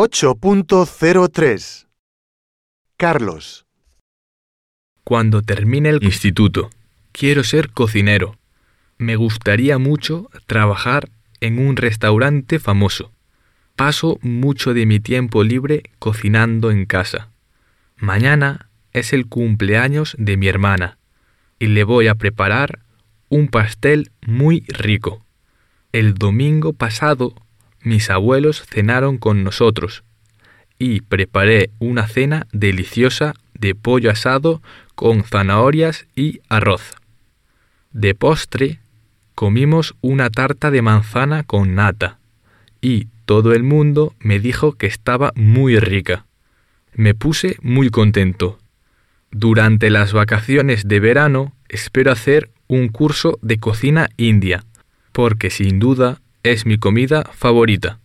8.03 Carlos, Cuando termine el instituto, quiero ser cocinero. Me gustaría mucho trabajar en un restaurante famoso. Paso mucho de mi tiempo libre cocinando en casa. Mañana es el cumpleaños de mi hermana y le voy a preparar un pastel muy rico. El domingo pasado mis abuelos cenaron con nosotros y preparé una cena deliciosa de pollo asado con zanahorias y arroz. De postre comimos una tarta de manzana con nata y todo el mundo me dijo que estaba muy rica. Me puse muy contento. Durante las vacaciones de verano espero hacer un curso de cocina india, porque sin duda es mi comida favorita.